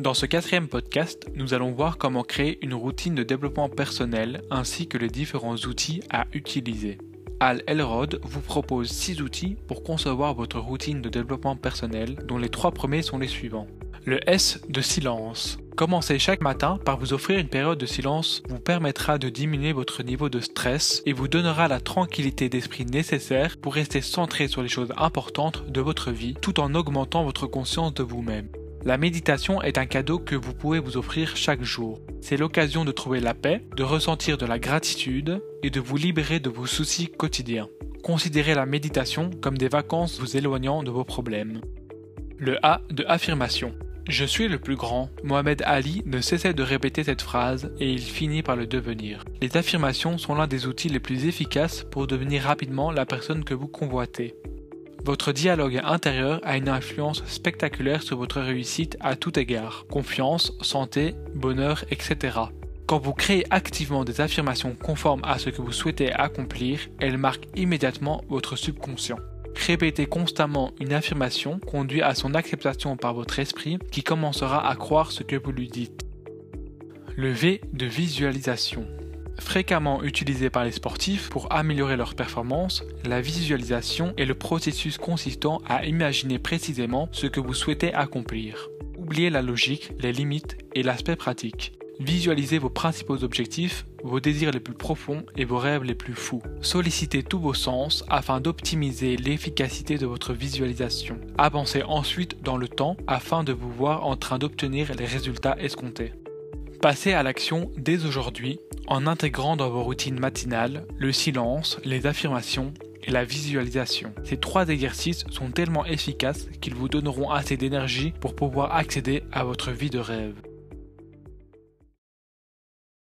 Dans ce quatrième podcast, nous allons voir comment créer une routine de développement personnel ainsi que les différents outils à utiliser. Al Elrod vous propose 6 outils pour concevoir votre routine de développement personnel, dont les trois premiers sont les suivants. Le S de silence. Commencez chaque matin par vous offrir une période de silence vous permettra de diminuer votre niveau de stress et vous donnera la tranquillité d'esprit nécessaire pour rester centré sur les choses importantes de votre vie tout en augmentant votre conscience de vous-même. La méditation est un cadeau que vous pouvez vous offrir chaque jour. C'est l'occasion de trouver la paix, de ressentir de la gratitude et de vous libérer de vos soucis quotidiens. Considérez la méditation comme des vacances vous éloignant de vos problèmes. Le A de affirmation. Je suis le plus grand. Mohamed Ali ne cessait de répéter cette phrase et il finit par le devenir. Les affirmations sont l'un des outils les plus efficaces pour devenir rapidement la personne que vous convoitez. Votre dialogue intérieur a une influence spectaculaire sur votre réussite à tout égard. Confiance, santé, bonheur, etc. Quand vous créez activement des affirmations conformes à ce que vous souhaitez accomplir, elles marquent immédiatement votre subconscient. Répéter constamment une affirmation conduit à son acceptation par votre esprit qui commencera à croire ce que vous lui dites. Le V de visualisation. Fréquemment utilisé par les sportifs pour améliorer leur performance, la visualisation est le processus consistant à imaginer précisément ce que vous souhaitez accomplir. Oubliez la logique, les limites et l'aspect pratique. Visualisez vos principaux objectifs, vos désirs les plus profonds et vos rêves les plus fous. Sollicitez tous vos sens afin d'optimiser l'efficacité de votre visualisation. Avancez ensuite dans le temps afin de vous voir en train d'obtenir les résultats escomptés. Passez à l'action dès aujourd'hui en intégrant dans vos routines matinales le silence, les affirmations et la visualisation. Ces trois exercices sont tellement efficaces qu'ils vous donneront assez d'énergie pour pouvoir accéder à votre vie de rêve.